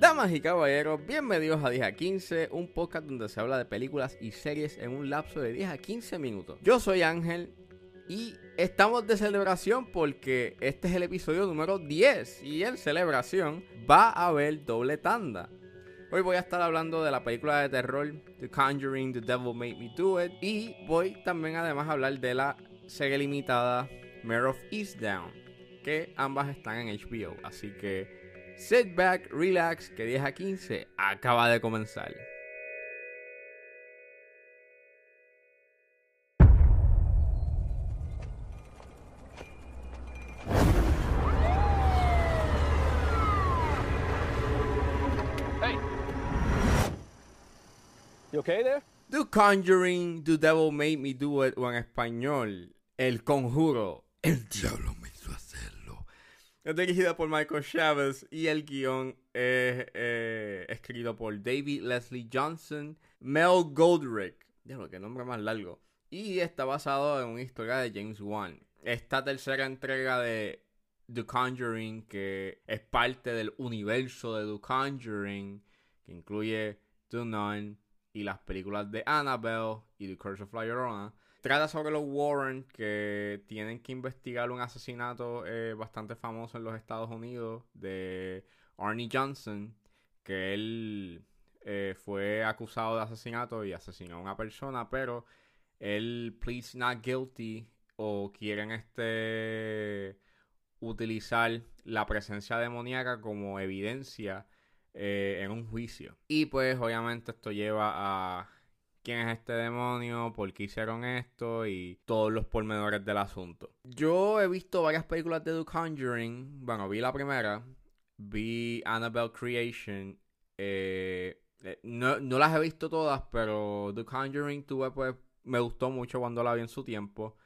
Damas y caballeros, bienvenidos a 10 a 15, un podcast donde se habla de películas y series en un lapso de 10 a 15 minutos. Yo soy Ángel y estamos de celebración porque este es el episodio número 10 y en celebración va a haber doble tanda. Hoy voy a estar hablando de la película de terror The Conjuring, The Devil Made Me Do It y voy también además a hablar de la serie limitada Mare of Easttown, que ambas están en HBO, así que sit back, relax, que 10 a 15 acaba de comenzar. You okay there? The Conjuring, The Devil Made Me Do It, o en español, El Conjuro, El Diablo me hizo hacerlo. Es dirigida por Michael Chavez y el guion es eh, escrito por David Leslie Johnson, Mel Goldrick, diablo, qué nombre más largo, y está basado en una historia de James Wan. Esta tercera entrega de The Conjuring, que es parte del universo de The Conjuring, que incluye The Nun y las películas de Annabelle y The Curse of La Llorona, trata sobre los Warren que tienen que investigar un asesinato eh, bastante famoso en los Estados Unidos de Arnie Johnson, que él eh, fue acusado de asesinato y asesinó a una persona, pero él pleads not guilty o quieren este utilizar la presencia demoníaca como evidencia eh, en un juicio. Y pues obviamente esto lleva a quién es este demonio, por qué hicieron esto y todos los pormenores del asunto. Yo he visto varias películas de The Conjuring. Bueno, vi la primera, vi Annabelle Creation. eh, eh, no, no las he visto todas, pero The Conjuring tuve pues me gustó mucho cuando la vi en su tiempo.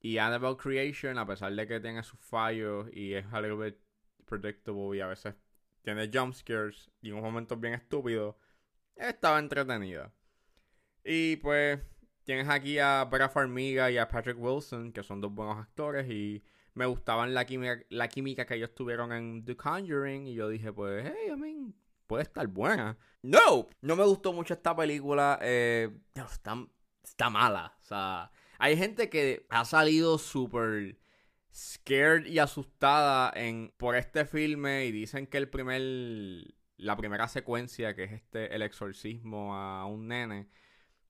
Y Annabelle Creation, a pesar de que tiene sus fallos y es a little bit predictable y a veces tiene jump scares y unos momentos bien estúpidos, estaba entretenida. Y pues tienes aquí a Vera Farmiga y a Patrick Wilson, que son dos buenos actores y me gustaban la química, la química que ellos tuvieron en The Conjuring y yo dije pues, hey, I mean, puede estar buena. No, no me gustó mucho esta película, eh, está, está mala, o sea, hay gente que ha salido súper scared y asustada en, por este filme y dicen que el primer, la primera secuencia, que es este, el exorcismo a un nene,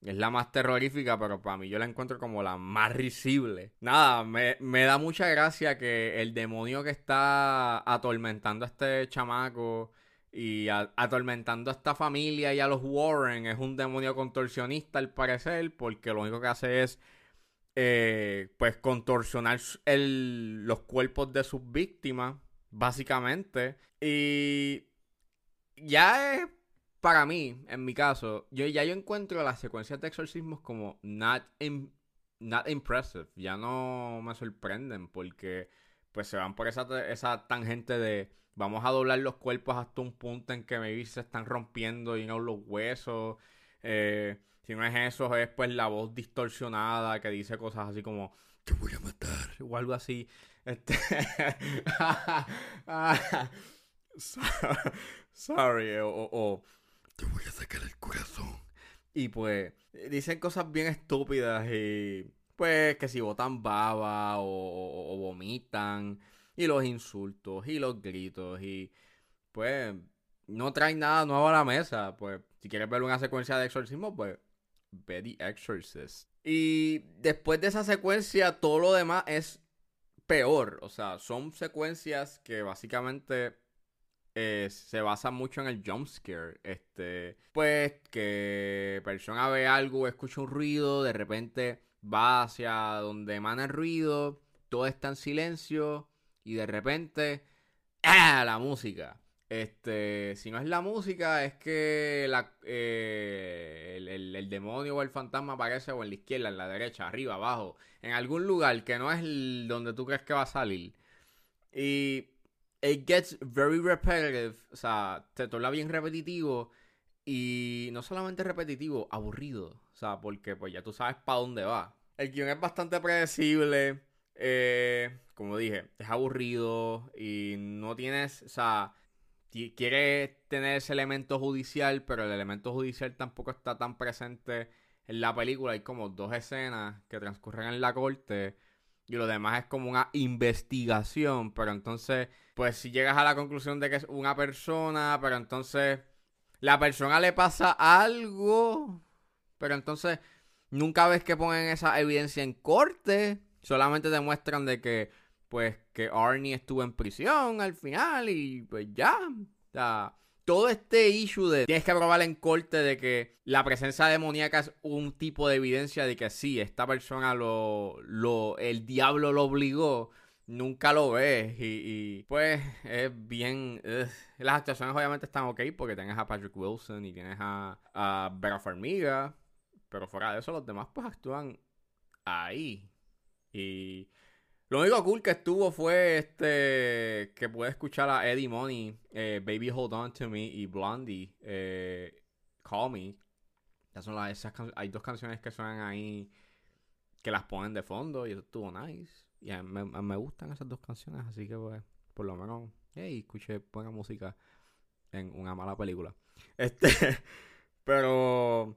es la más terrorífica, pero para mí yo la encuentro como la más risible. Nada, me, me da mucha gracia que el demonio que está atormentando a este chamaco y atormentando a esta familia y a los Warren es un demonio contorsionista al parecer, porque lo único que hace es eh, pues contorsionar el- los cuerpos de sus víctimas, básicamente. Y ya es, para mí, en mi caso, yo ya yo encuentro las secuencias de exorcismos como not, im- not impressive. Ya no me sorprenden porque pues se van por esa, esa tangente de vamos a doblar los cuerpos hasta un punto en que maybe se están rompiendo y no los huesos. Eh, si no es eso, es pues la voz distorsionada que dice cosas así como te voy a matar o algo así. Este... So- Sorry, o, te voy a sacar el corazón. Y pues dicen cosas bien estúpidas y pues que si botan baba o- o vomitan y los insultos y los gritos y pues no traen nada nuevo a la mesa. Pues si quieres ver una secuencia de exorcismo, pues The Exorcist. Y después de esa secuencia, todo lo demás es peor. O sea, son secuencias que básicamente eh, se basan mucho en el jump scare. Este, pues que persona ve algo, escucha un ruido, de repente va hacia donde emana el ruido, todo está en silencio y de repente ¡ah! la música. Este, si no es la música, es que la, eh, el, el- demonio o el fantasma aparece o en la izquierda, en la derecha, arriba, abajo, en algún lugar que no es donde tú crees que va a salir. Y it gets very repetitive, o sea, te torna bien repetitivo y no solamente repetitivo, aburrido, o sea, porque pues ya tú sabes para dónde va. El guion es bastante predecible. Eh, como dije, es aburrido y no tienes, o sea, quiere tener ese elemento judicial, pero el elemento judicial tampoco está tan presente en la película. Hay como dos escenas que transcurren en la corte y lo demás es como una investigación, pero entonces, pues si llegas a la conclusión de que es una persona, pero entonces la persona le pasa algo, pero entonces nunca ves que ponen esa evidencia en corte, solamente demuestran de que pues que Arnie estuvo en prisión al final y pues ya. O sea, todo este issue de tienes que probar en corte de que la presencia demoníaca es un tipo de evidencia de que sí, esta persona lo, lo el diablo lo obligó, nunca lo ves y, pues es bien... Las actuaciones obviamente están ok porque tienes a Patrick Wilson y tienes a, a Vera Farmiga, pero fuera de eso los demás pues actúan ahí. Y lo único cool que estuvo fue este que pude escuchar a Eddie Money, eh, Baby Hold On To Me y Blondie, eh, Call Me. son las, hay dos canciones que suenan ahí que las ponen de fondo y eso estuvo nice. Y me, me gustan esas dos canciones, así que pues, por lo menos, hey, escuché buena música en una mala película. Este, pero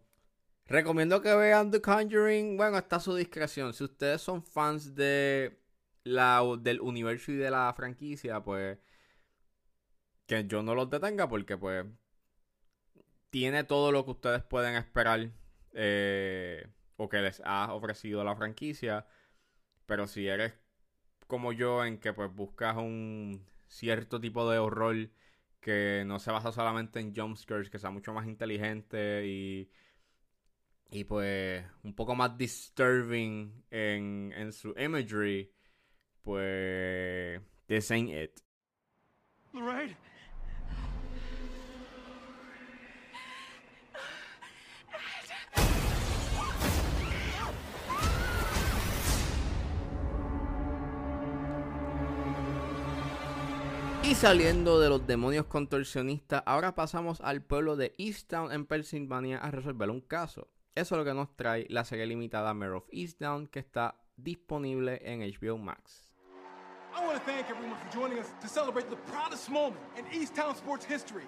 recomiendo que vean The Conjuring. Bueno, está a su discreción. Si ustedes son fans de la, del universo y de la franquicia, pues que yo no los detenga porque pues tiene todo lo que ustedes pueden esperar eh, o que les ha ofrecido la franquicia. Pero si eres como yo en que pues buscas un cierto tipo de horror que no se basa solamente en jumpscares, que sea mucho más inteligente y, y pues un poco más disturbing en, en su imagery, pues this ain't it. Y saliendo de los demonios contorsionistas, ahora pasamos al pueblo de Easttown en Pennsylvania a resolver un caso. Eso es lo que nos trae la serie limitada Mare of Easttown que está disponible en HBO Max. I want to thank everyone for joining us to celebrate the proudest moment in East Town sports history.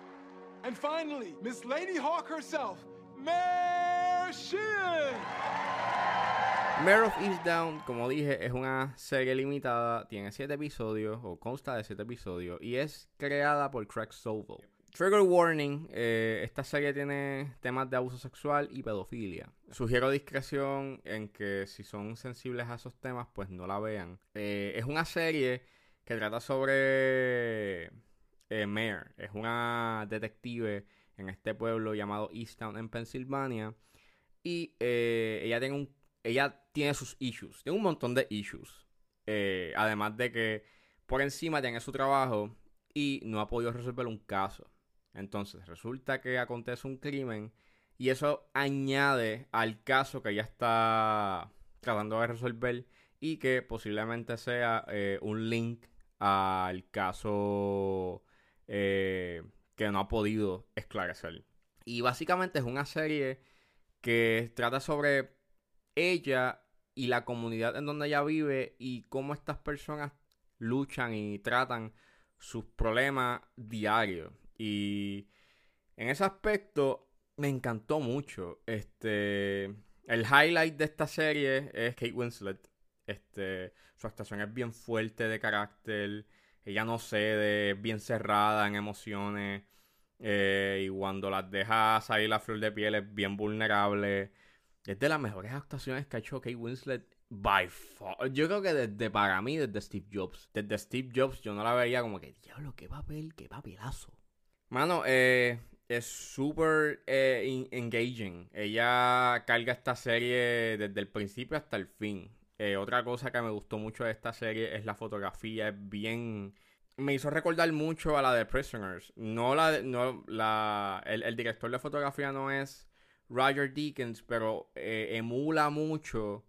And finally, Miss Lady Hawk herself, Mayor Shin. Mare of Easttown, como dije, es una serie limitada, tiene 7 episodios, o consta de 7 episodios, y es creada por Craig Sobel. Trigger Warning, eh, esta serie tiene temas de abuso sexual y pedofilia. Sugiero discreción en que si son sensibles a esos temas, pues no la vean. Eh, es una serie que trata sobre eh, Mare. Es una detective en este pueblo llamado Easttown en Pensilvania. Y ella, tiene un, ella tiene sus issues. Tiene un montón de issues. además de que por encima tiene su trabajo y no ha podido resolver un caso. Entonces, resulta que acontece un crimen y eso añade al caso que ya está tratando de resolver y que posiblemente sea eh, un link al caso eh, que no ha podido esclarecer. Y básicamente es una serie que trata sobre ella y la comunidad en donde ella vive y cómo estas personas luchan y tratan sus problemas diarios. Y en ese aspecto me encantó mucho. Este, el highlight de esta serie es Kate Winslet. Este, su actuación es bien fuerte de carácter. Ella no cede, es bien cerrada en emociones. Eh, y cuando las deja salir la flor de piel es bien vulnerable. Es de las mejores actuaciones que ha hecho Kate Winslet by far. Yo creo que desde para mí, desde Steve Jobs. Desde Steve Jobs yo no la veía como que, diablo, qué papel, qué papelazo. Mano, eh, es súper eh, engaging. Ella carga esta serie desde el principio hasta el fin. Eh, otra cosa que me gustó mucho de esta serie es la fotografía. Es bien. Me hizo recordar mucho a la de Prisoners. No la. No, la el, director de fotografía no es Roger Deakins, pero emula mucho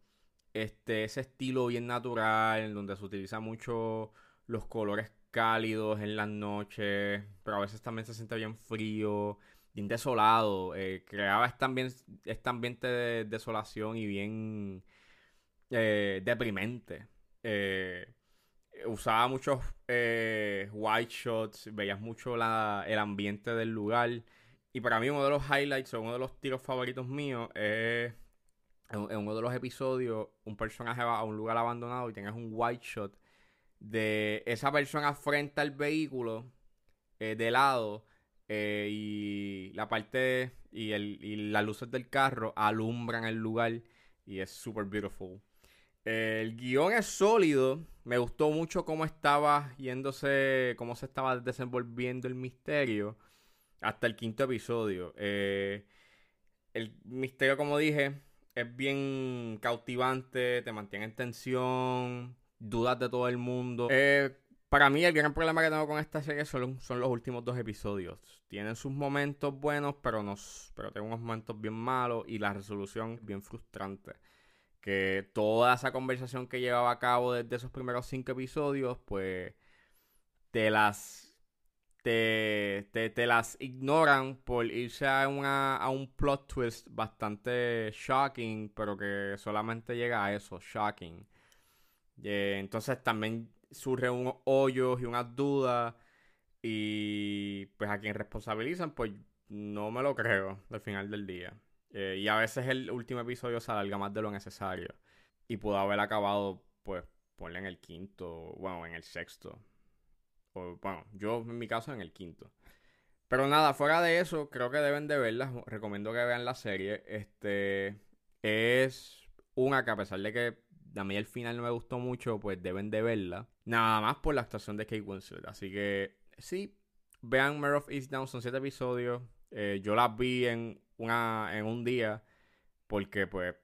este, ese estilo bien natural, en donde se utiliza mucho los colores cálidos en las noches, pero a veces también se siente bien frío, bien desolado. Eh, creaba este ambiente, este ambiente de desolación y bien, eh, deprimente. Eh, usaba muchos white shots, veías mucho la, el ambiente del lugar. Y para mí uno de los highlights uno de los tiros favoritos míos es en, uno de los episodios un personaje va a un lugar abandonado y tienes un white shot de esa persona frente al vehículo de lado y la parte y, el, y las luces del carro alumbran el lugar y es super beautiful. El guion es sólido. Me gustó mucho cómo estaba yéndose, cómo se estaba desenvolviendo el misterio hasta el quinto episodio. Eh, el misterio, como dije, es bien cautivante, te mantiene en tensión, dudas de todo el mundo. Eh, para mí, el gran problema que tengo con esta serie son, son los últimos dos episodios. Tienen sus momentos buenos, pero, nos, pero tienen unos momentos bien malos y la resolución bien frustrante. Que toda esa conversación que llevaba a cabo desde esos primeros cinco episodios, pues te las te, te, las ignoran por irse a, a un plot twist bastante shocking, pero que solamente llega a eso, shocking. Entonces también surgen unos hoyos y unas dudas. Y pues a quien responsabilizan, pues no me lo creo al final del día. Eh, y a veces el último episodio se alarga más de lo necesario. Y pudo haber acabado, pues, ponle en el quinto, bueno, en el sexto. O, bueno, yo en mi caso en el quinto. Pero nada, fuera de eso, creo que deben de verla. Recomiendo que vean la serie. Este es una que a pesar de que a mí el final no me gustó mucho, pues deben de verla. Nada más por la actuación de Kate Winslet. Así que sí, vean Mare of Easttown, son siete episodios. Eh, yo las vi en, una, en un día porque pues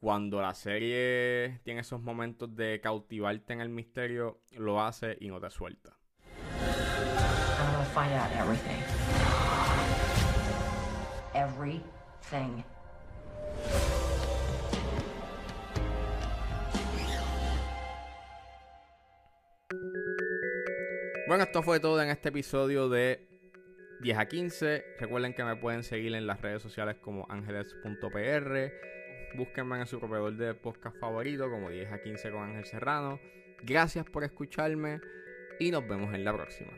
cuando la serie tiene esos momentos de cautivarte en el misterio, lo hace y no te suelta. everything. Bueno, esto fue todo en este episodio de 10 a 15. Recuerden que me pueden seguir en las redes sociales como angeles.pr. Búsquenme en su proveedor de podcast favorito como 10 a 15 con Ángel Serrano. Gracias por escucharme y nos vemos en la próxima.